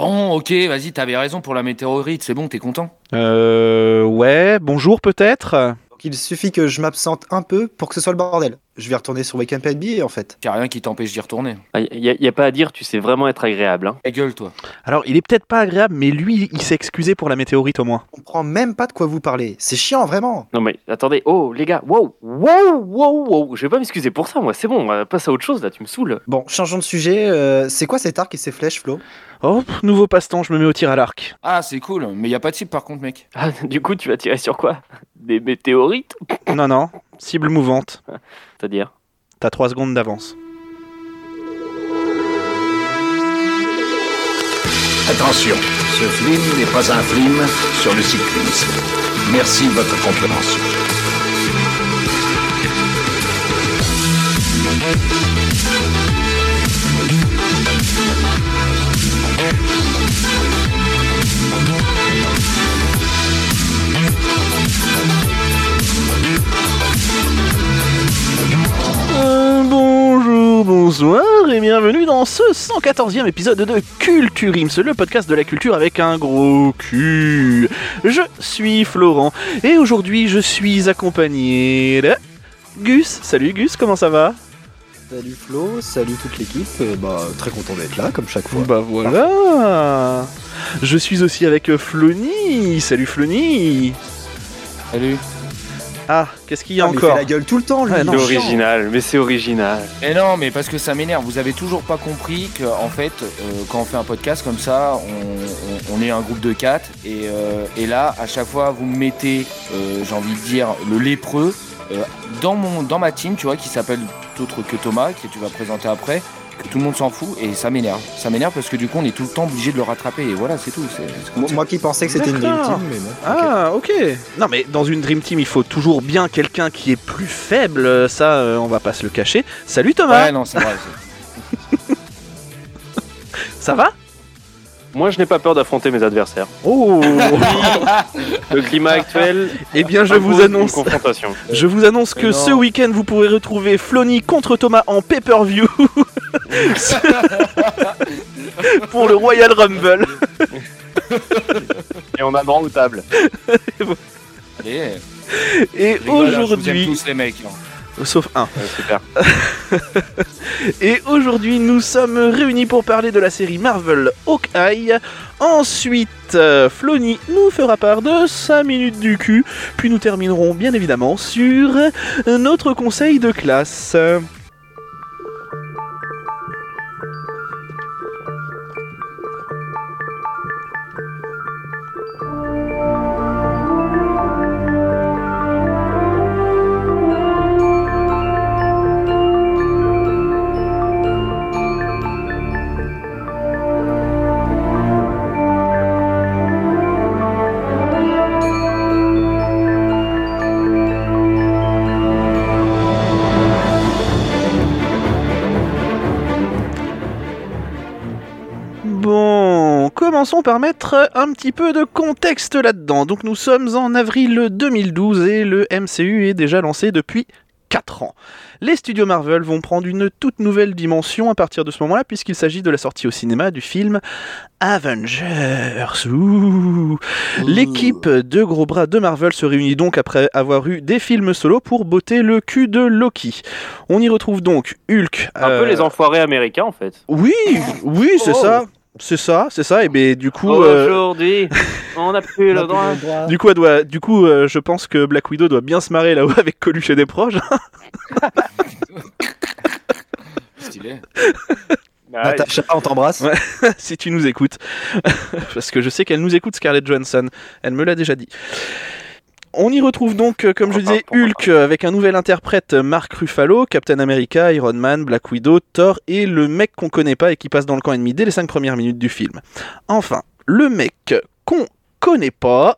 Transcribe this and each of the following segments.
Bon, ok, vas-y, t'avais raison pour la météorite, c'est bon, t'es content Euh. Ouais, bonjour peut-être Donc il suffit que je m'absente un peu pour que ce soit le bordel. Je vais retourner sur Wake Up NBA en fait. Y'a rien qui t'empêche d'y retourner. Il n'y a, y a pas à dire, tu sais vraiment être agréable. Hein. Ta gueule, toi. Alors, il est peut-être pas agréable, mais lui, il s'est excusé pour la météorite au moins. On comprend même pas de quoi vous parlez. C'est chiant vraiment. Non mais attendez, oh les gars, wow, wow, wow, wow, je vais pas m'excuser pour ça, moi, c'est bon, on passe à autre chose là, tu me saoules. Bon, changeons de sujet. euh, c'est quoi cet arc et ces flèches, Flo? Oh, nouveau passe-temps, je me mets au tir à l'arc. Ah, c'est cool, mais y a pas de cible par contre, mec. Ah, du coup, tu vas tirer sur quoi? Des météorites? Non, non, cible mouvante. C'est-à-dire T'as 3 secondes d'avance. Attention, ce film n'est pas un film sur le cyclisme. Merci de votre compréhension. Bonsoir et bienvenue dans ce 114e épisode de Culture Ims, le podcast de la culture avec un gros cul. Je suis Florent et aujourd'hui je suis accompagné de Gus. Salut Gus, comment ça va? Salut Flo, salut toute l'équipe. Euh, bah, très content d'être là, comme chaque fois. Bah voilà Je suis aussi avec Flony. Salut Flony Salut. Ah, qu'est-ce qu'il y a Ah, mais il encore fait la gueule tout le temps, lui. Non, C'est original, mais c'est original. Mais non, mais parce que ça m'énerve, vous avez toujours pas compris que, en fait, euh, quand on fait un podcast comme ça, on, on- on est un groupe de quatre, et, euh, et là, à chaque fois, vous me mettez, euh, j'ai envie de dire, le lépreux euh, dans, mon, dans ma team, tu vois, qui s'appelle autre que Thomas, que tu vas présenter après, que tout le monde s'en fout, et ça m'énerve. Ça m'énerve parce que du coup, on est tout le temps obligé de le rattraper, et voilà, c'est tout. Moi, qui pensais que c'était une Dream. Team, mais. Ah, ok. Non, mais dans une Dream Team, il faut toujours bien quelqu'un qui est plus faible. Ça, euh, on va pas se le cacher. Salut Thomas, Ouais, non, c'est vrai. ça va? Moi, je n'ai pas peur d'affronter mes adversaires. Oh Le climat actuel. Eh bien, je vous annonce, Une confrontation. je vous annonce que ce week-end, vous pourrez retrouver Flony contre Thomas en pay-per-view pour le Royal Rumble. Et on a droit aux tables. Allez, Et aujourd'hui, tous les mecs. hein. Sauf un. Ouais, super. Et aujourd'hui, nous sommes réunis pour parler de la série Marvel Hawkeye. Ensuite, euh, Flony nous fera part de 5 minutes du cul. Puis nous terminerons bien évidemment sur notre conseil de classe. Commençons par mettre un petit peu de contexte là-dedans. Donc nous sommes en avril 2012 et le MCU est déjà lancé depuis 4 ans. Les studios Marvel vont prendre une toute nouvelle dimension à partir de ce moment-là puisqu'il s'agit de la sortie au cinéma du film Avengers. L'équipe de gros bras de Marvel se réunit donc après avoir eu des films solo pour botter le cul de Loki. On y retrouve donc Hulk. Un peu euh, les enfoirés américains en fait. oui, oui, c'est Oh. ça. C'est ça, c'est ça. Et ben du coup, euh, Aujourd'hui, on n'a plus le droit. du coup, elle doit, du coup, euh, je pense que Black Widow doit bien se marrer là-haut avec Coluche et des proches, Stylé. Ah, Natacha, on t'embrasse. Ouais. si tu nous écoutes, parce que je sais qu'elle nous écoute, Scarlett Johansson. Elle me l'a déjà dit. On y retrouve donc, euh, comme je disais, Hulk euh, avec un nouvel interprète, Mark Ruffalo, Captain America, Iron Man, Black Widow, Thor et le mec qu'on connaît pas et qui passe dans le camp ennemi dès les 5 premières minutes du film. Enfin, le mec qu'on connaît pas,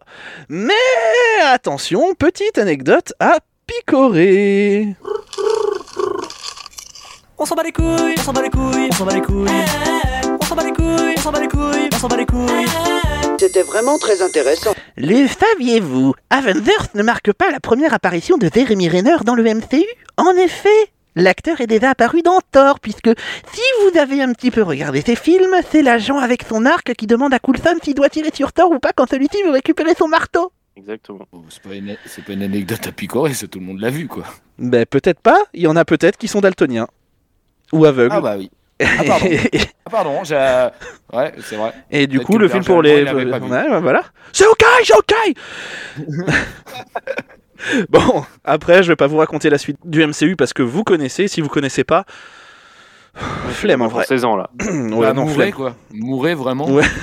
mais attention, petite anecdote à picorer. On s'en bat les couilles, on s'en bat les couilles, on s'en bat les couilles. On s'en bat les couilles, on s'en bat les couilles, on s'en bat les couilles. C'était vraiment très intéressant. Le saviez-vous? Avengers ne marque pas la première apparition de Jeremy Renner dans le MCU En effet, L'acteur est déjà apparu dans Thor, puisque si vous avez un petit peu regardé ces films, c'est l'agent avec son arc qui demande à Coulson s'il doit tirer sur Thor ou pas quand celui-ci veut récupérer son marteau. Exactement. Oh, C'est pas, une... c'est pas une anecdote à picorer, ça tout le monde l'a vu quoi. Ben peut-être pas, il y en a peut-être qui sont daltoniens. Ou aveugles. Ah bah oui. Ah pardon, ah, pardon j'ai... Ouais, c'est vrai. Et du coup, le film pour les. Ouais, ouais, voilà. C'est ok, c'est ok Bon, après, je vais pas vous raconter la suite du MCU parce que vous connaissez. Si vous connaissez pas, flemme en vrai. 16 ans là. ouais, Bah, non, mourrez flemme. quoi. Mourrez vraiment. Ouais.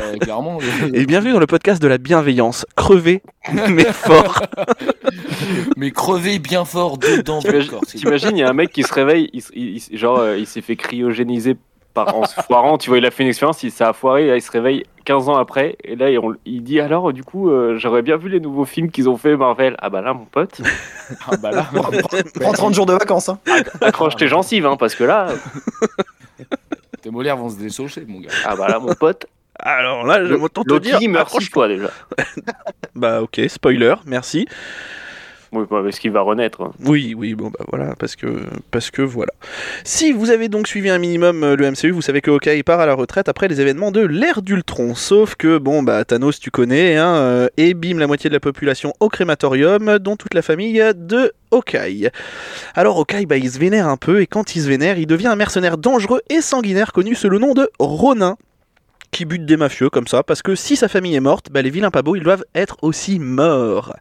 Euh, clairement. je- Et bienvenue dans le podcast de la bienveillance. Crevez, mais fort. Mais crevez bien fort dedans T'imagines, il y a un mec qui se réveille, il, s- il- il- genre euh, il s'est fait cryogéniser par, en se foirant, tu vois, il a fait une expérience, il s'est foiré, là, il se réveille 15 ans après, et là il, on- il dit alors du coup euh, j'aurais bien vu les nouveaux films qu'ils ont fait Marvel. Ah bah là mon pote. Ah bah là. Prends 30 jours de vacances. Hein. accroche tes gencives hein, parce que là, Tes molaires vont se dessaucher mon gars. ah bah là mon pote, Alors là, je m'entends te dire. Loki merci accroche- toi déjà. Bah ok, spoiler, merci. Oui, bah, parce qu'il va renaître. hein. Oui, oui, bon bah voilà, parce que, voilà. Si vous avez donc suivi un minimum euh, le MCU, vous savez que Hawkeye part à la retraite après les événements de l'ère d'Ultron. Sauf que, bon bah Thanos tu connais, hein, euh, et la moitié de la population au crématorium, dont toute la famille de Hawkeye. Alors Hawkeye, bah il se vénère un peu, et quand il se vénère, il devient un mercenaire dangereux et sanguinaire connu sous le nom de Ronin qui bute des mafieux comme ça, parce que si sa famille est morte, bah, les vilains pas beaux, ils doivent être aussi morts.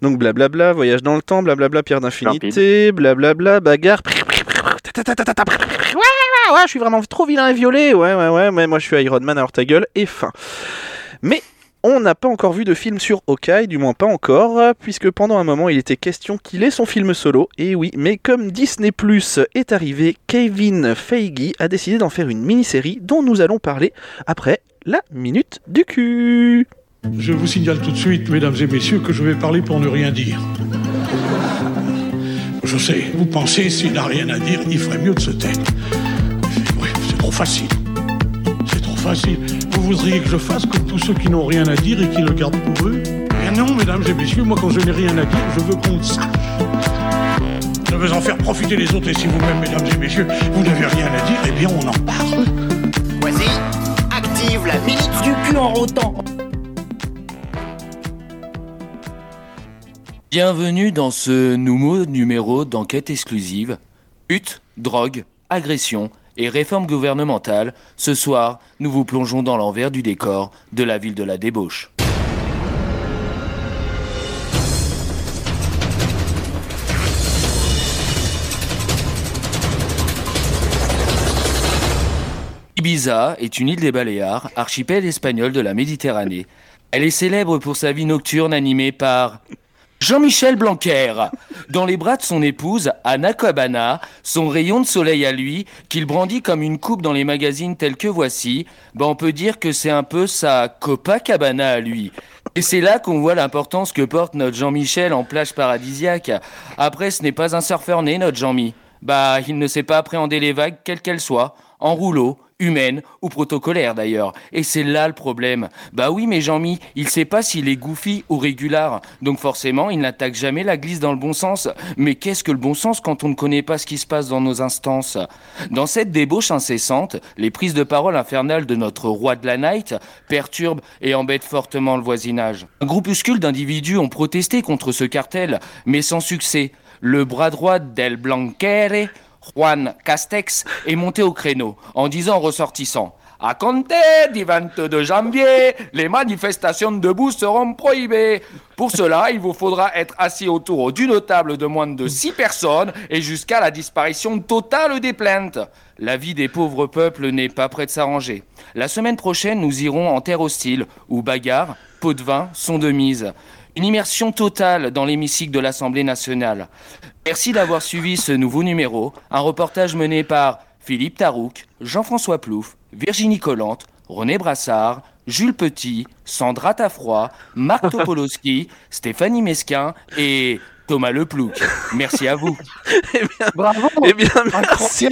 Donc blablabla, voyage dans le temps, blablabla, pierre d'infinité, blablabla, bagarre. Ouais, ouais, ouais, je suis vraiment trop vilain et violet. Ouais, ouais, ouais, mais moi je suis Iron Man, alors ta gueule, et fin. Mais on n'a pas encore vu de film sur Hawkeye, du moins pas encore, puisque pendant un moment il était question qu'il ait son film solo, et oui, mais comme Disney Plus est arrivé, Kevin Feige a décidé d'en faire une mini-série dont nous allons parler après la minute du cul. Je vous signale tout de suite, mesdames et messieurs, que je vais parler pour ne rien dire. Je sais, vous pensez, s'il n'a rien à dire, il ferait mieux de se taire. C'est trop facile. Facile. Vous voudriez que je fasse comme tous ceux qui n'ont rien à dire et qui le gardent pour eux? Eh non, mesdames et messieurs, moi quand je n'ai rien à dire, je veux qu'on le sache. Je veux en faire profiter les autres et si vous-même, mesdames et messieurs, vous n'avez rien à dire, eh bien on en parle. Vas-y, active la minute du cul en rotant. Bienvenue dans ce nouveau numéro d'enquête exclusive. Pute, drogue, agression et réforme gouvernementale. Ce soir, nous vous plongeons dans l'envers du décor de la ville de la débauche. Ibiza est une île des Baléares, archipel espagnol de la Méditerranée. Elle est célèbre pour sa vie nocturne animée par Jean-Michel Blanquer, dans les bras de son épouse, Anna Cabana, son rayon de soleil à lui, qu'il brandit comme une coupe dans les magazines tels que voici, ben on peut dire que c'est un peu sa Copacabana à lui. Et c'est là qu'on voit l'importance que porte notre Jean-Michel en plage paradisiaque. Après, ce n'est pas un surfeur né, notre Jean-Mi. Bah, il ne sait pas appréhender les vagues, quelles qu'elles soient, en rouleau, humaine ou protocolaire d'ailleurs. Et c'est là le problème. Bah oui, mais Jean-Mi, il sait pas s'il est goofy ou régular. Donc forcément, il n'attaque jamais la glisse dans le bon sens. Mais qu'est-ce que le bon sens quand on ne connaît pas ce qui se passe dans nos instances? Dans cette débauche incessante, les prises de parole infernales de notre roi de la night perturbent et embêtent fortement le voisinage. Un groupuscule d'individus ont protesté contre ce cartel, mais sans succès. Le bras droit d'El Blanquere, Juan Castex, est monté au créneau en disant aux ressortissants à compter du 22 janvier, les manifestations debout seront prohibées. Pour cela, il vous faudra être assis autour d'une table de moins de 6 personnes et jusqu'à la disparition totale des plaintes. La vie des pauvres peuples n'est pas près de s'arranger. La semaine prochaine, nous irons en terre hostile, où bagarre, pots de vin sont de mise. Une immersion totale dans l'hémicycle de l'Assemblée nationale. Merci d'avoir suivi ce nouveau numéro, un reportage mené par Philippe Tarouk, Jean-François Plouf, Virginie Collante, René Brassard, Jules Petit, Sandra Taffroy, Marc Topolowski, Stéphanie Mesquin et Thomas Leplouc. Merci à vous. Eh bien, Bravo eh bien merci.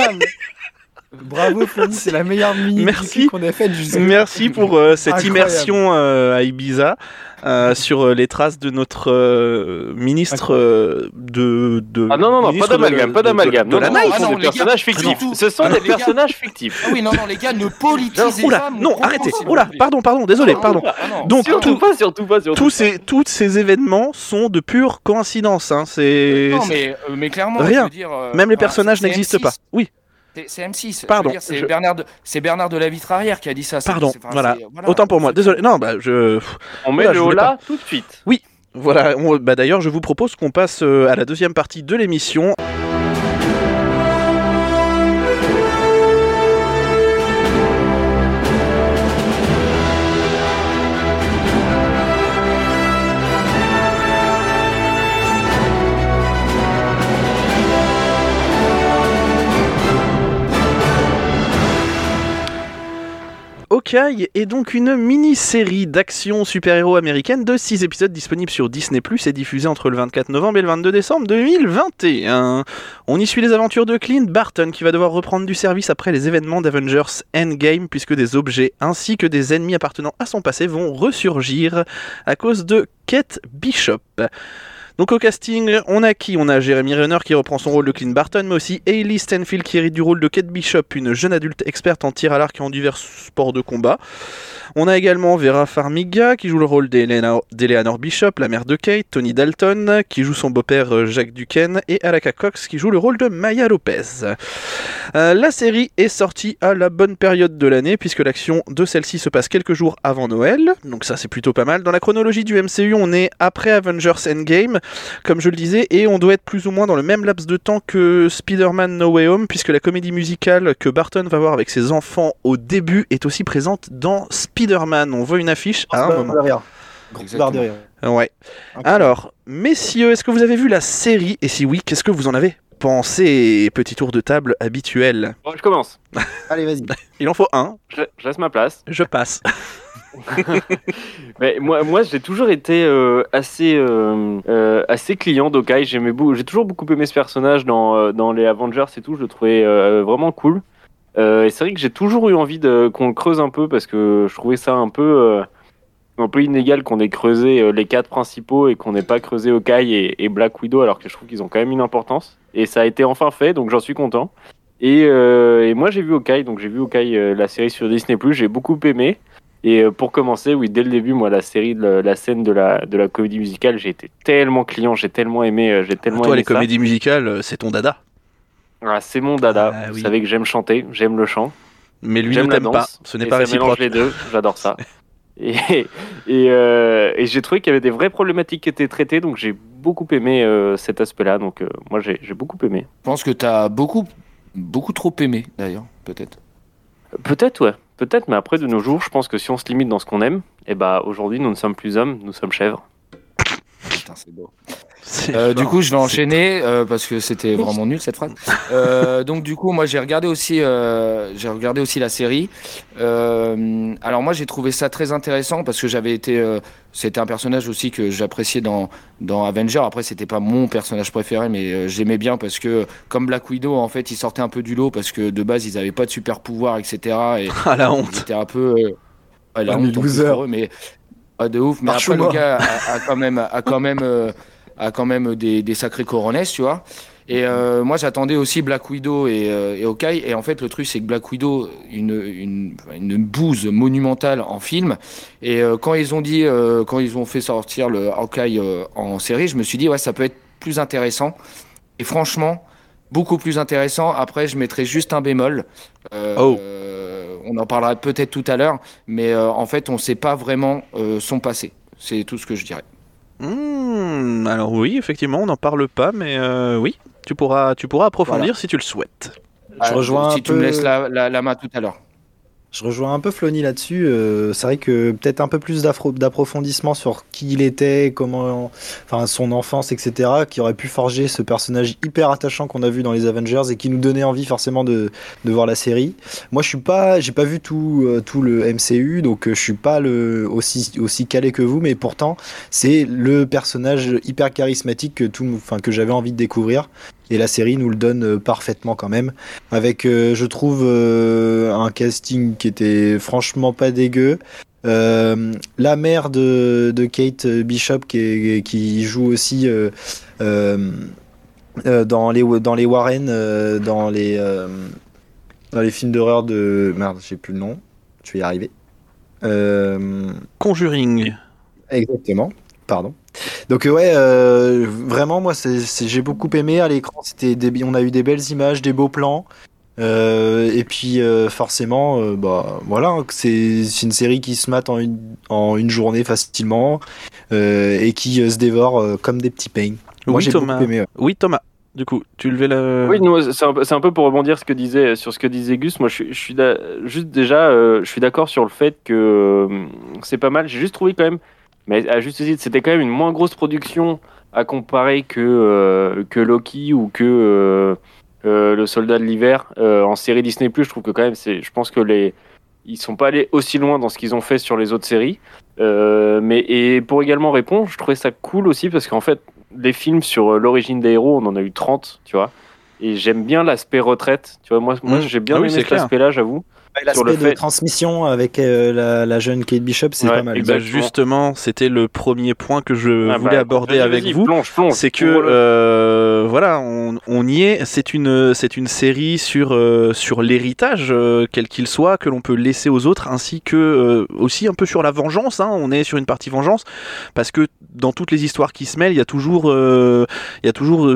Bravo Flony, c'est la meilleure mini Merci. qu'on a faite jusqu'à Merci pour euh, cette Incroyable. immersion euh, à Ibiza euh, sur euh, les traces de notre euh, ministre euh, de, de. Ah non, non, non, pas de- d'amalgame, pas de- de- d'amalgame. De, Non, la non, night. Ah ce non, des personnages gars, fictifs. Ce sont Ah des personnages fictifs. Ah oui, non, non, les gars, ne politisez Oula, pas non, arrêtez. Oula, pardon, pardon, désolé, pardon. Ah. Donc, Surtout tout- pas, surtout pas, surtout tous ces, tous ces événements sont de pure coïncidence. Hein. C'est Non, mais, euh, mais clairement, Rien. même les personnages n'existent M6. pas. Oui, C'est- C'est M6. Pardon, C'est je- Bernard, de- Bernard de la Vitrarière qui a dit ça. pardon. enfin, Voilà. voilà. Autant pour moi. Désolé. Non, bah je. On met Oula, le là tout de suite. Voilà. on- bah d'ailleurs, je vous propose qu'on passe euh, à la deuxième partie de l'émission. Hawkeye est donc une mini-série d'action super-héros américaine de 6 épisodes disponible sur Disney+, et diffusée entre le 24 novembre et le 22 décembre 2021. On y suit les aventures de Clint Barton qui va devoir reprendre du service après les événements d'Avengers Endgame puisque des objets ainsi que des ennemis appartenant à son passé vont ressurgir à cause de Kate Bishop. Donc au casting, on a qui? On a Jeremy Renner qui reprend son rôle de Clint Barton, mais aussi Hailey Stanfield qui hérite du rôle de Kate Bishop, une jeune adulte experte en tir à l'arc et en divers sports de combat. On a également Vera Farmiga qui joue le rôle d'Eleanor d'Eleanor Bishop, la mère de Kate, Tony Dalton qui joue son beau-père euh, Jacques Duquesne et Alaka Cox qui joue le rôle de Maya Lopez. Euh, la série est sortie à la bonne période de l'année puisque l'action de celle-ci se passe quelques jours avant Noël, donc ça c'est plutôt pas mal. Dans la chronologie du MCU, on est après Avengers Endgame, comme je le disais, et on doit être plus ou moins dans le même laps de temps que Spider-Man No Way Home puisque la comédie musicale que Barton va voir avec ses enfants au début est aussi présente dans Spider-Man. On voit une affiche à un moment. Alors, messieurs, est-ce que vous avez vu la série? Et si oui, qu'est-ce que vous en avez pensé Petit tour de table habituel. Bon, je commence. Allez, vas-y. Il en faut un, Je, je laisse ma place. je passe. Mais moi, moi j'ai toujours été euh, assez, euh, euh, assez client d'Okai. J'ai toujours beaucoup aimé ce personnage dans, euh, dans les Avengers et tout. Je le trouvais euh, vraiment cool. Euh, et c'est vrai que j'ai toujours eu envie qu'on le creuse un peu parce que je trouvais ça un peu, euh, un peu inégal qu'on ait creusé euh, les quatre principaux et qu'on n'ait pas creusé Okai et, et Black Widow alors que je trouve qu'ils ont quand même une importance. Et ça a été enfin fait, donc j'en suis content. Et, euh, et moi j'ai vu Okai, donc j'ai vu Okai euh, la série sur Disney+, j'ai beaucoup aimé. Et pour commencer, oui, dès le début, moi, la série, de la, la scène de la, de la comédie musicale, j'ai été tellement client, j'ai tellement aimé, j'ai tellement Toi, aimé les ça. comédies musicales, c'est ton dada. Ah, c'est mon dada. Ah, Vous savez que j'aime chanter, j'aime le chant, Mais lui ne t'aime pas. Ce n'est pas réciproque. les deux, j'adore ça. Et, et, euh, et j'ai trouvé qu'il y avait des vraies problématiques qui étaient traitées, donc j'ai beaucoup aimé euh, cet aspect-là. Donc euh, moi, j'ai beaucoup aimé. Je pense que t'as beaucoup, beaucoup trop aimé, d'ailleurs, peut-être. Peut-être, ouais. Peut-être, mais après, de nos jours, je pense que si on se limite dans ce qu'on aime, et bah aujourd'hui, nous ne sommes plus hommes, nous sommes chèvres. Putain, c'est beau. C'est Euh, du coup, je vais enchaîner euh, parce que c'était vraiment nul cette phrase. Euh, donc, du coup, moi, j'ai regardé aussi, j'ai regardé aussi la série. Alors, moi, j'ai trouvé ça très intéressant parce que j'avais été, c'était un personnage aussi que j'appréciais dans dans Avenger. Après, c'était pas mon personnage préféré, mais j'aimais bien parce que comme Black Widow, en fait, il sortait un peu du lot parce que de base, ils avaient pas de super pouvoir, etc. Et Ah la honte. étaient un peu, ouais, la Ah, honte loser. mais pas de ouf. Mais après, le gars a, a quand même, a quand même, euh, a quand même des, des sacrés coronesses, tu vois. Et euh, moi, j'attendais aussi Black Widow et, euh, et Hawkeye. Et en fait, le truc, c'est que Black Widow, une, une, une bouse monumentale en film. Et euh, quand ils ont dit, quand ils ont fait sortir le Hawkeye en série, je me suis dit, ouais, ça peut être plus intéressant. Et franchement, beaucoup plus intéressant. Après, je mettrai juste un bémol. Oh. On en parlera peut-être tout à l'heure. Mais euh, en fait, on ne sait pas vraiment euh, son passé. C'est tout ce que je dirais. Hmm, alors oui, effectivement, on n'en parle pas, mais euh, oui, tu pourras, tu pourras approfondir Voilà. si tu le souhaites. Je rejoins si un tu peu- me laisses la, la, la main tout à l'heure. Je rejoins un peu Flony là-dessus. euh, c'est vrai que peut-être un peu plus d'approfondissement sur qui il était, comment, enfin son enfance, etc., qui aurait pu forger ce personnage hyper attachant qu'on a vu dans les Avengers et qui nous donnait envie forcément de, de voir la série. Moi, je suis pas, j'ai pas vu tout, euh, tout le MCU, donc euh, je suis pas le aussi aussi calé que vous, mais pourtant c'est le personnage hyper charismatique que tout, enfin que j'avais envie de découvrir. Et la série nous le donne euh, parfaitement quand même, avec, euh, je trouve, euh, un casting qui était franchement pas dégueu. Euh, la mère de, de Kate Bishop qui, joue aussi dans, les, dans les Warren, dans, les, dans les films d'horreur de... Merde, j'ai plus le nom, je vais y arriver. Conjuring. Exactement, pardon. Donc euh, ouais, euh, vraiment moi j'ai beaucoup aimé à l'écran. C'était on a eu des belles images, des beaux plans. Euh, et puis euh, forcément, euh, bah voilà, hein, c'est, une série qui se mate en une, en une journée facilement euh, et qui euh, se dévore euh, comme des petits pains. Moi Oui, j'ai Thomas. beaucoup aimé. ouais. Oui, Thomas. Du coup, tu levais le. Oui, non, c'est un, peu- c'est un peu pour rebondir ce que disait, sur ce que disait Gus. Moi, je, suis- je suis d'a- juste déjà, euh, je suis d'accord sur le fait que euh, c'est pas mal. J'ai juste trouvé quand même, mais à juste titre, c'était quand même une moins grosse production à comparer que, euh, que Loki ou que euh, euh, le Soldat de l'hiver en série Disney+. Je trouve que quand même, je pense que les ils sont pas allés aussi loin dans ce qu'ils ont fait sur les autres séries. Mais et pour également répondre, je trouvais ça cool aussi parce qu'en fait, des films sur l'origine des héros, on en a eu 30, tu vois. Et j'aime bien l'aspect retraite, tu vois. Moi, moi Mm. j'ai bien Ah oui, aimé cet aspect-là, j'avoue. Sur L'aspect le de fait- transmission avec euh, la, la jeune Kate Bishop, c'est Ouais, pas mal. Bah, exactement. justement, c'était le premier point que je Ah voulais bah, aborder avec vous. C'est que. Voilà, on, y est. C'est une c'est une série sur euh, sur l'héritage euh, quel qu'il soit que l'on peut laisser aux autres, ainsi que euh, aussi un peu sur la vengeance. hein. On est sur une partie vengeance parce que dans toutes les histoires qui se mêlent, il y a toujours il y a toujours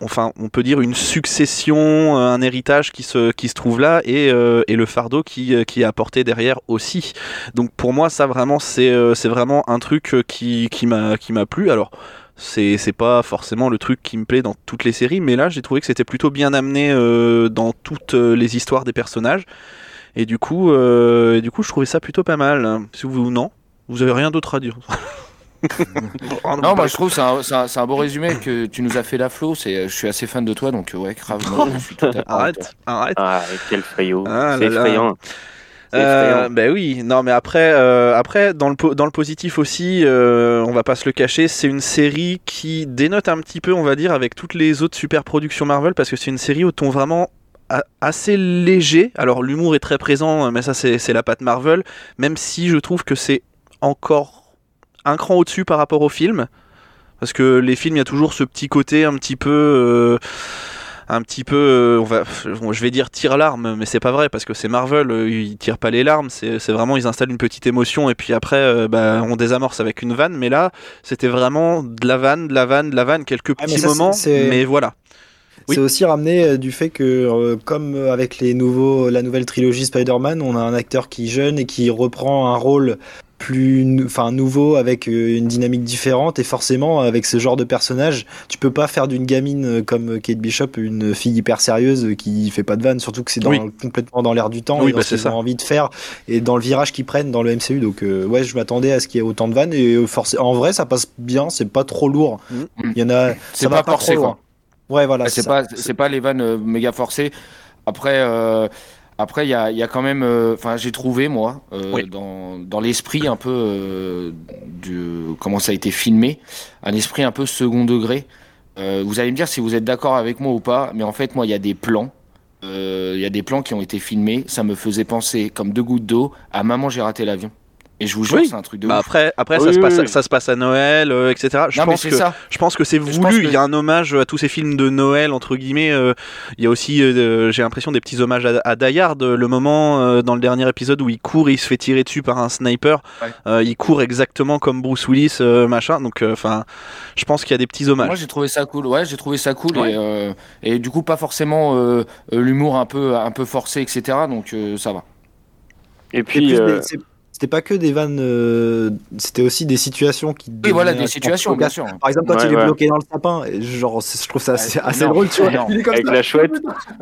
enfin on peut dire une succession, un héritage qui se qui se trouve là et et le fardeau qui qui est apporté derrière aussi. Donc pour moi ça vraiment c'est c'est vraiment un truc qui qui m'a qui m'a plu. Alors c'est c'est pas forcément le truc qui me plaît dans toutes les séries, mais là j'ai trouvé que c'était plutôt bien amené euh, dans toutes euh, les histoires des personnages. Et du coup, euh, et du coup, je trouvais ça plutôt pas mal. Si vous non, vous avez rien d'autre à dire. Non, moi je trouve que c'est un, c'est un- un beau résumé que tu nous as fait là, Flo. C'est, je suis assez fan de toi, donc ouais, grave. moi, je suis tout à fait avec toi. arrête, arrête. Ah, quel faillot. Ah c'est là. Euh, ben oui, non mais après, euh, après dans le dans le positif aussi, euh, on va pas se le cacher, c'est une série qui dénote un petit peu, on va dire, avec toutes les autres super productions Marvel parce que c'est une série au ton vraiment assez léger. Alors l'humour est très présent, mais ça c'est la patte Marvel. Même si je trouve que c'est encore un cran au-dessus par rapport au film, parce que les films il y a toujours ce petit côté un petit peu un petit peu, euh, on va, je vais dire tire l'arme, mais c'est pas vrai parce que c'est Marvel, euh, ils tirent pas les larmes, c'est vraiment ils installent une petite émotion et puis après euh, bah, on désamorce avec une vanne, mais là c'était vraiment de la vanne, de la vanne, de la vanne, quelques Ah, mais petits ça, moments, mais voilà. Oui. C'est aussi ramené du fait que, euh, comme avec les nouveaux, la nouvelle trilogie Spider-Man, on a un acteur qui est jeune et qui reprend un rôle plus, enfin nouveau avec euh, une dynamique différente et forcément avec ce genre de personnage, tu peux pas faire d'une gamine euh, comme Kate Bishop une fille hyper sérieuse euh, qui fait pas de vanne, surtout que c'est Oui. complètement dans l'air du temps Oui, et dans bah, ce qu'ils ça. ont envie de faire et dans le virage qu'ils prennent dans le MCU. Donc euh, ouais, je m'attendais à ce qu'il y ait autant de vannes et en vrai ça passe bien, c'est pas trop lourd. Mhm. Il y en a, C'est ça va pas forcé, trop loin. Ouais, voilà. Ouais, c'est pas c'est pas les vannes euh, méga forcées. Après euh, après il y a, il y a quand même euh, enfin j'ai trouvé moi euh, Oui. dans, dans l'esprit un peu euh, du comment ça a été filmé, un esprit un peu second degré. Euh, vous allez me dire si vous êtes d'accord avec moi ou pas, mais en fait moi il y a des plans euh, il y a des plans qui ont été filmés, ça me faisait penser comme deux gouttes d'eau à maman j'ai raté l'avion. Et je vous jure Oui. c'est un truc de Bah ouf. après, après Oui, ça, se passe, oui. ça se passe à Noël, euh, etc. Je non pense c'est que ça. Je pense que c'est voulu. que- Il y a un hommage à tous ces films de Noël entre guillemets. euh, il y a aussi, euh, j'ai l'impression, des petits hommages à, à Die Hard. Le moment euh, dans le dernier épisode où il court, et il se fait tirer dessus par un sniper. Ouais. Euh, il court exactement comme Bruce Willis, euh, machin. Donc, enfin, je pense qu'il y a des petits hommages. Moi j'ai trouvé ça cool, ouais j'ai trouvé ça cool Ouais. et, euh, et du coup pas forcément l'humour un peu un peu forcé etc donc euh, ça va. Et puis, euh, des- c'est- C'était pas que des vannes, euh, c'était aussi des situations qui. Oui voilà des situations bien sûr. Par exemple, quand Ouais, il est ouais. bloqué dans le sapin, genre, je trouve ça assez, Ouais, assez énorme, drôle, tu vois. énorme. Il est comme avec ça. la chouette,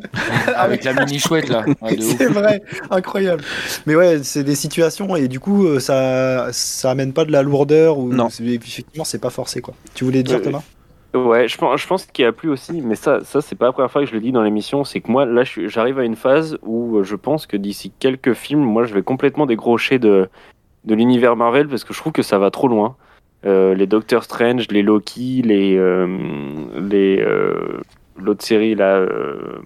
Avec la mini chouette là. Ouais. C'est vrai, incroyable. Mais ouais, c'est des situations et du coup, euh, ça, ça amène pas de la lourdeur ou Non. effectivement, c'est pas forcé quoi. Tu voulais dire Euh, Thomas? Ouais, je pense, je pense qu'il a plus aussi, mais ça, ça c'est pas la première fois que je le dis dans l'émission, c'est que moi, là, j'arrive à une phase où euh, je pense que d'ici quelques films, moi, je vais complètement décrocher de, de l'univers Marvel parce que je trouve que ça va trop loin. Euh, les Doctor Strange, les Loki, les, euh, les, euh, l'autre série là.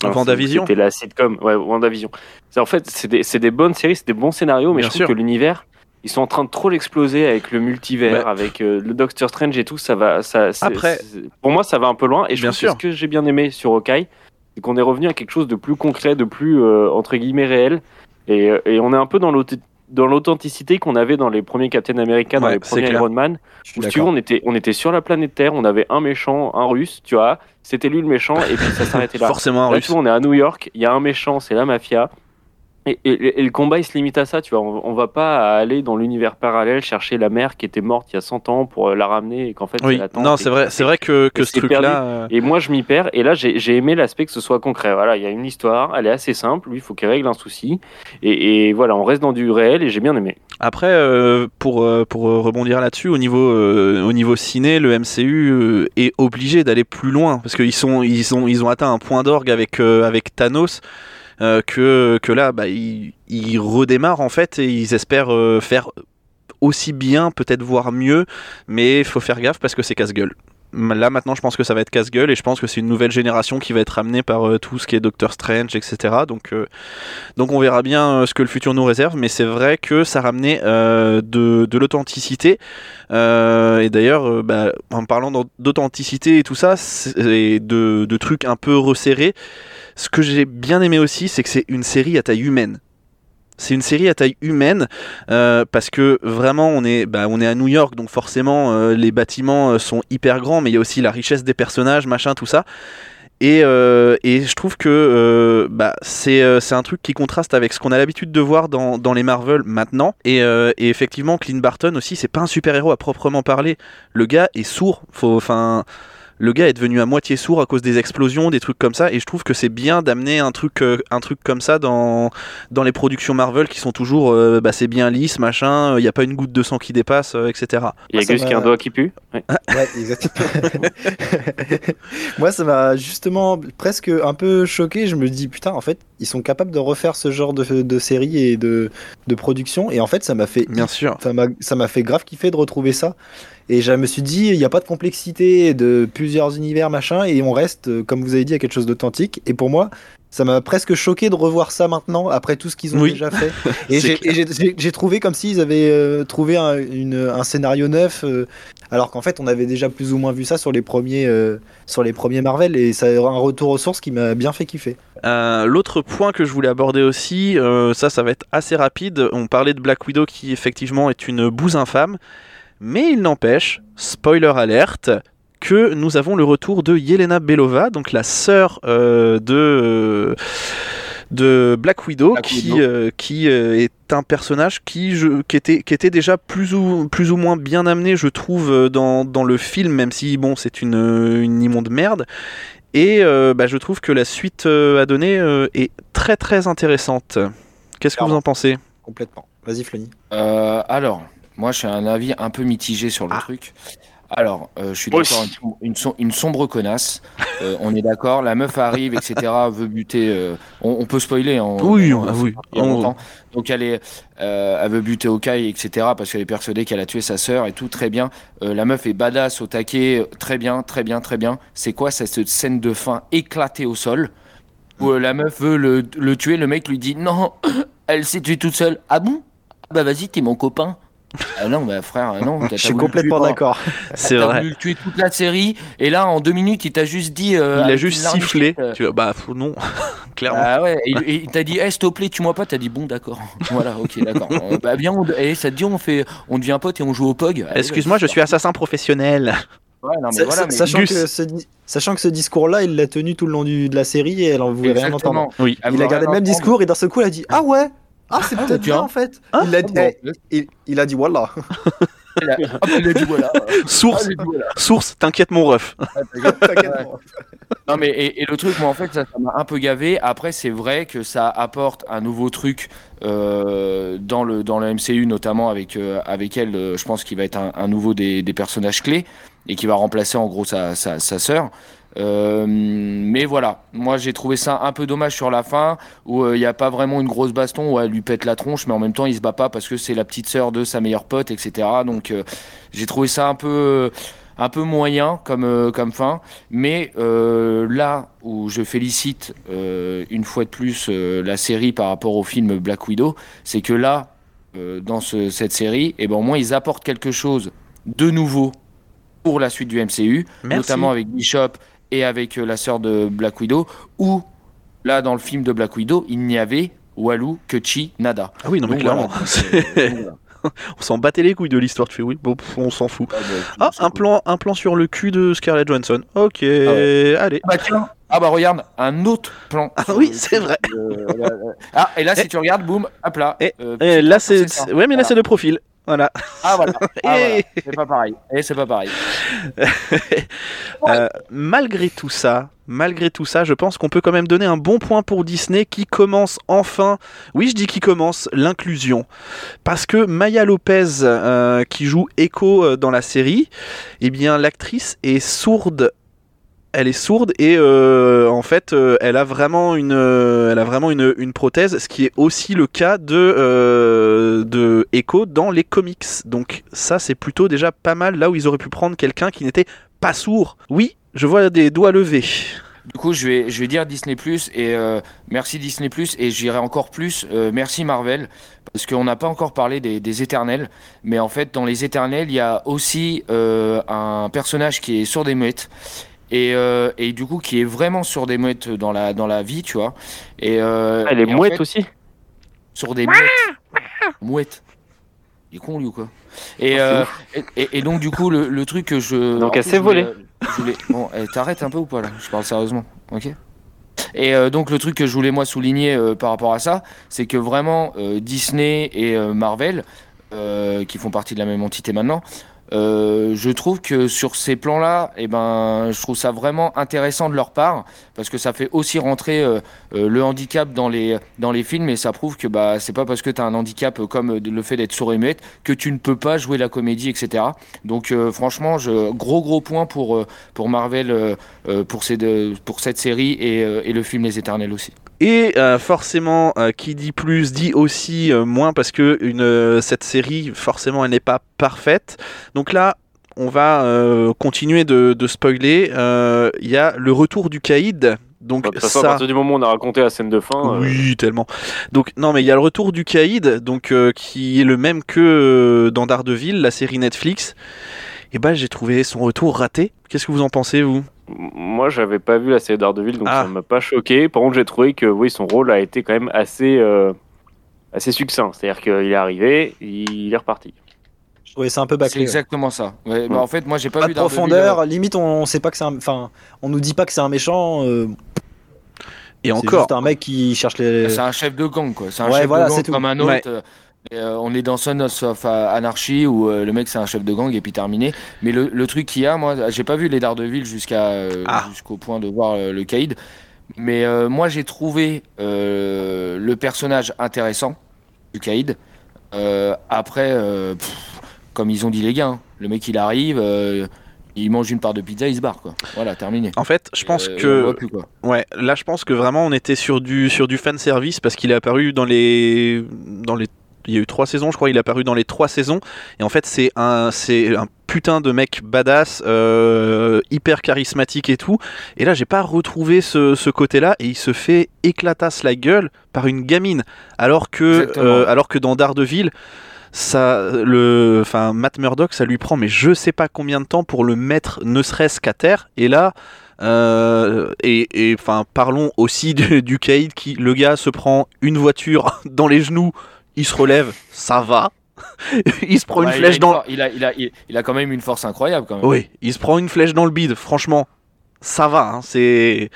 WandaVision C'était la sitcom, ouais, WandaVision. En fait, c'est des, des bonnes séries, c'est des bons scénarios, mais Bien je sûr. trouve que l'univers, ils sont en train de trop l'exploser avec le multivers, Ouais. avec euh, le Doctor Strange et tout. Ça va, ça. Après- pour moi, ça va un peu loin. Et je Bien sûr. que ce que j'ai bien aimé sur Hawkeye, c'est qu'on est revenu à quelque chose de plus concret, de plus euh, entre guillemets réel, et, euh, et on est un peu dans l'aut- dans l'authenticité qu'on avait dans les premiers Captain America, dans Ouais, les premiers. Iron Man. Où, tu d'accord. on était, on était sur la planète Terre, on avait un méchant, un russe, tu vois, c'était lui le méchant, et puis ça s'arrêtait là. Forcément un Là, russe. tu vois, on est à New York, il y a un méchant, c'est la mafia. Et, et- et le combat, il se limite à ça, tu vois. On, on va pas aller dans l'univers parallèle chercher la mère qui était morte il y a 100 ans pour euh, la ramener et qu'en fait, Oui, non, c'est vrai, c'est vrai que, que ce truc-là. euh, Et moi, je m'y perds. Et là, j'ai aimé l'aspect que ce soit concret. Voilà, il y a une histoire, elle est assez simple. Lui, il faut qu'il règle un souci. Et, et voilà, on reste dans du réel et j'ai bien aimé. Après, euh, pour, pour rebondir là-dessus, au niveau, euh, au niveau ciné, le MCU est obligé d'aller plus loin parce qu'ils sont, ils ont, ils ont atteint un point d'orgue avec, euh, avec Thanos. Euh, que, que là, bah, ils, ils redémarrent en fait et ils espèrent euh, faire aussi bien, peut-être voire mieux, mais il faut faire gaffe parce que c'est casse-gueule. Là maintenant, je pense que ça va être casse-gueule et je pense que c'est une nouvelle génération qui va être amenée par euh, tout ce qui est Doctor Strange, etc. Donc, donc on verra bien ce que le futur nous réserve, mais c'est vrai que ça ramenait de, de l'authenticité. Et d'ailleurs, bah, en parlant d'au- d'authenticité et tout ça, et de, de trucs un peu resserrés, ce que j'ai bien aimé aussi, c'est que c'est une série à taille humaine. C'est une série à taille humaine euh, parce que vraiment on est, bah, on est à New York donc forcément euh, les bâtiments euh, sont hyper grands mais il y a aussi la richesse des personnages machin tout ça et, et je trouve que bah, c'est un truc qui contraste avec ce qu'on a l'habitude de voir dans, dans les Marvel maintenant. Et, et effectivement, Clint Barton aussi, c'est pas un super-héros à proprement parler. Le gars est sourd. Faut, enfin, le gars est devenu à moitié sourd à cause des explosions, des trucs comme ça. Et je trouve que c'est bien d'amener un truc, euh, un truc comme ça dans, dans les productions Marvel qui sont toujours, euh, bah, c'est bien lisse, machin. Il n'y a pas une goutte de sang qui dépasse, euh, etc. Il y a Ah, ça Gus qui a un m'a- doigt qui pue. Ouais. Ouais, exactement. Moi, ça m'a justement presque un peu choqué. Je me dis, putain, en fait, ils sont capables de refaire ce genre de, de série et de, de production. Et en fait, ça m'a fait, Bien sûr. ça m'a, ça m'a fait grave kiffer de retrouver ça. Et je me suis dit, il n'y a pas de complexité de plusieurs univers, machin, et on reste, euh, comme vous avez dit, à quelque chose d'authentique. Et pour moi, ça m'a presque choqué de revoir ça maintenant, après tout ce qu'ils ont Oui. déjà fait. Et j'ai- trouvé comme s'ils avaient euh, trouvé un, une- un scénario neuf, euh, alors qu'en fait, on avait déjà plus ou moins vu ça sur les premiers, euh, sur les premiers Marvel, et ça a un retour aux sources qui m'a bien fait kiffer. L'autre point que je voulais aborder aussi, ça, ça va être assez rapide. On parlait de Black Widow qui effectivement est une bouse infâme, mais il n'empêche, spoiler alerte, que nous avons le retour de Yelena Belova, donc la sœur euh, de euh, de Black Widow, Black qui, Widow. euh, qui euh, est un personnage qui, je, qui, était, qui était déjà plus ou, plus ou moins bien amené, je trouve, dans, dans le film, même si bon, c'est une, une immonde merde. Et euh, bah, je trouve que la suite euh, à donner euh, est très très intéressante. Qu'est-ce que vous en pensez? Complètement. Vas-y, Flony. Euh, alors, moi, j'ai un avis un peu mitigé sur le Ah. truc. Alors, euh, je suis d'accord, une, une som- une sombre connasse. Euh, on est d'accord, la meuf arrive, etc., veut buter. euh, on, on peut spoiler. hein, Oui, on- oui. On- longtemps. Donc, elle, est, euh, elle veut buter Hawkeye, etc., parce qu'elle est persuadée qu'elle a tué sa sœur et tout, très bien. Euh, la meuf est badass au taquet, très bien, très bien, très bien. C'est quoi cette scène de fin éclatée au sol où euh, la meuf veut le, le tuer, le mec lui dit non, elle s'est tuée toute seule. Ah bon? Ah Bah vas-y, t'es mon copain. Ah non, bah frère, non. t'as- Je suis complètement d'accord. C'est vrai. voulu le tuer toute la série, et là en deux minutes, il t'a juste dit. euh, Il a juste sifflé. euh, Tu vois, bah non, clairement. Ah ouais, et, et il t'a dit, hey, s'il te plaît, tue-moi pas. T'as dit, bon, d'accord. Voilà, ok, d'accord. Euh, bah on, eh, ça te dit, on fait, on devient pote et on joue au POG. Excuse-moi, je suis assassin professionnel. Ouais, non, mais voilà, mais- sachant, Gus. que ce, sachant que ce discours-là, il l'a tenu tout le long du- de la série et elle en voulait rien entendre. Oui. Il a gardé le même discours et d'un seul coup, il a dit Ah ouais? Ah, c'est Ah, peut-être bien en fait. Hein il, a Ah, dit, bon, eh, il, il a dit Voilà. Elle a- il a dit, voilà. Source, Ah, il voilà. source, t'inquiète mon ref. T'inquiète. Non mais et, et le truc moi en fait ça ça m'a un peu gavé. Après c'est vrai que ça apporte un nouveau truc euh, dans le dans le MCU notamment avec euh, avec elle. euh, je pense qu'il va être un, un nouveau des, des personnages clés et qui va remplacer en gros sa sa, sa sœur. Euh, mais voilà, moi j'ai trouvé ça un peu dommage sur la fin où euh, il n'y a pas vraiment une grosse baston où elle lui pète la tronche, mais en même temps il se bat pas parce que c'est la petite sœur de sa meilleure pote, etc. Donc euh, j'ai trouvé ça un peu un peu moyen comme, euh, comme fin, mais euh, là où je félicite euh, une fois de plus euh, la série par rapport au film Black Widow, c'est que là, euh, dans ce- cette série, et ben, au moins ils apportent quelque chose de nouveau pour la suite du MCU, Merci. notamment avec Bishop et avec euh, la sœur de Black Widow, où là dans le film de Black Widow, il n'y avait Walou que Chi nada. Ah oui, non, mais Donc, clairement. voilà. On s'en battait les couilles de l'histoire. Tu fais oui, bon, on s'en fout. Ah, bah, Ah, un cool. plan, un plan sur le cul de Scarlett Johansson. Ok, ouais. allez. Ah bah tiens, ah bah regarde, un autre plan. Ah oui, le c'est vrai. la- Ah, et là, si tu regardes, boum, hop là. Et- euh, Eh, petit là, plan c'est, ouais, mais là, Voilà. c'est de profil. Voilà. Ah voilà. Ah, voilà. C'est pas pareil. Et c'est pas pareil. Euh, malgré tout ça, malgré tout ça, je pense qu'on peut quand même donner un bon point pour Disney qui commence enfin, oui je dis qui commence, l'inclusion. Parce que Maya Lopez, euh, qui joue Echo euh, dans la série, eh bien l'actrice est sourde. Elle est sourde et euh, en fait euh, elle a vraiment une euh, elle a vraiment une, prothèse ce qui est aussi le cas de Echo dans les comics donc ça c'est plutôt déjà pas mal là où ils auraient pu prendre quelqu'un qui n'était pas sourd. Oui, je vois des doigts levés. Du coup, je vais, je vais dire Disney Plus et merci Disney Plus et j'irai encore plus. merci Marvel parce qu'on n'a pas encore parlé des, Éternels, mais en fait dans les Éternels, il y a aussi un personnage qui est sourd des muettes. Et, euh, et du coup, qui est vraiment sur des mouettes dans la, dans la vie, tu vois. Et, euh, Ah, en mouette fait, aussi. sur des mouettes. Mouettes. Il est con lui ou quoi et, euh, et, donc du coup le, le truc que je. Donc elle s'est volée. voulais- Bon, eh, t'arrêtes un peu ou pas là? Je parle sérieusement, ok? Et euh, donc le truc que je voulais moi souligner euh, par rapport à ça, c'est que vraiment euh, Disney et euh, Marvel, euh, qui font partie de la même entité maintenant, euh, je trouve que sur ces plans-là, eh ben, je trouve ça vraiment intéressant de leur part parce que ça fait aussi rentrer euh, euh, le handicap dans les dans les films et ça prouve que bah c'est pas parce que tu as un handicap comme le fait d'être sourd et muette que tu ne peux pas jouer la comédie, etc. Donc franchement, je, gros gros point pour pour Marvel pour ces deux- pour cette série et, et le film Les Éternels aussi. Et euh, forcément, euh, qui dit plus dit aussi euh, moins parce que une, cette série, forcément, elle n'est pas parfaite. Donc là, on va continuer de, de spoiler. Il y a le retour du caïd. Donc De toute façon, à ça, partir du moment où on a raconté la scène de fin, oui, tellement. Donc non, mais il y a le retour du caïd, donc qui est le même que dans Daredevil, la série Netflix. Et bah j'ai trouvé son retour raté. Qu'est-ce que vous en pensez vous? Moi j'avais pas vu la série Daredevil, donc Ah. ça m'a pas choqué. Par contre, j'ai trouvé que oui, son rôle a été quand même assez, euh, assez succinct. C'est-à-dire qu'il est arrivé, il est reparti. Je trouvais ça un peu C'est bâclé. ouais. exactement ça. Ouais, bah, en fait, moi j'ai pas, Pas vu de profondeur, limite on sait pas que c'est un. Enfin, on nous dit pas que c'est un méchant. euh, Et c'est encore, juste un mec qui cherche les. euh, C'est un chef de gang, quoi. C'est un Ouais, chef voilà, de gang c'est comme un autre. Ouais. Euh, et, euh, on est dans Son of Anarchy où euh, le mec c'est un chef de gang et puis terminé. Mais le, le truc qu'il y a, moi, j'ai pas vu les Daredevil jusqu'à euh, Ah. jusqu'au point de voir le Caïd. Mais moi j'ai trouvé le personnage intéressant du Caïd. Euh, après, pff, comme ils ont dit les gars, hein, le mec il arrive, il mange une part de pizza, il se barre quoi. Voilà, terminé. en fait, je pense Euh, que voit plus, quoi. Ouais, là je pense que vraiment on était sur du sur du fan service parce qu'il est apparu dans les dans les il y a eu trois saisons, je crois. Il est apparu dans les trois saisons. Et en fait, c'est un c'est un putain de mec badass, euh, hyper charismatique et tout. Et là, j'ai pas retrouvé ce, ce côté-là. Et il se fait éclatasse la gueule par une gamine, alors que euh, alors que dans Daredevil. Ça, le, enfin, Matt Murdock, ça lui prend, mais je sais pas combien de temps pour le mettre, ne serait-ce qu'à terre. Et là, euh, et enfin, parlons aussi du, du qui, le gars, se prend une voiture dans les genoux, il se relève, ça va. il se prend une Ouais, il a flèche dans. for- il a, il, a, il, il a quand même une force incroyable quand même. Oui, il se prend une flèche dans le bide. Franchement, ça va. hein, c'est.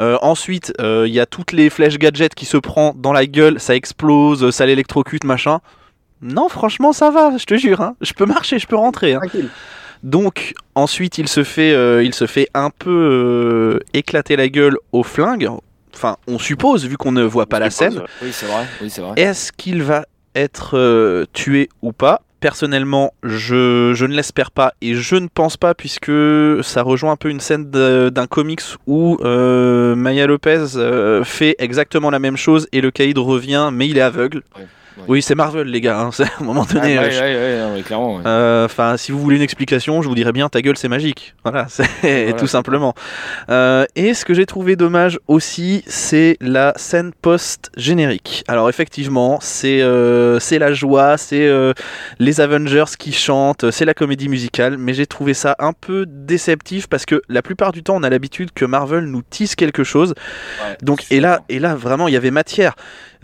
Euh, ensuite, euh, il y a toutes les flèches gadgets qui se prend dans la gueule, ça explose, ça l'électrocute, machin. Non, franchement, ça va, je te jure. hein. Je peux marcher, je peux rentrer. hein. Tranquille. Donc ensuite il se fait, euh, il se fait un peu euh, éclater la gueule au flingue. Enfin, on suppose vu qu'on ne voit pas la scène. Oui, c'est vrai. Oui, c'est vrai. Est-ce qu'il va être euh, tué ou pas? Personnellement, je, je ne l'espère pas et je ne pense pas puisque ça rejoint un peu une scène d'un comics où euh, Maya Lopez euh, fait exactement la même chose et le caïd revient mais il est aveugle. Ouais. Oui, c'est Marvel, les gars. hein, à un moment Ah, donné. ouais, euh, ouais, je- ouais, clairement. euh, Enfin, si vous voulez une explication, je vous dirais bien ta gueule, c'est magique. Voilà, c'est Voilà, tout simplement. Euh, et ce que j'ai trouvé dommage aussi, c'est la scène post-générique. Alors effectivement, c'est c'est la joie, c'est les Avengers qui chantent, c'est la comédie musicale, mais j'ai trouvé ça un peu déceptif parce que la plupart du temps, on a l'habitude que Marvel nous tisse quelque chose. Donc et là, et là vraiment, il y avait matière.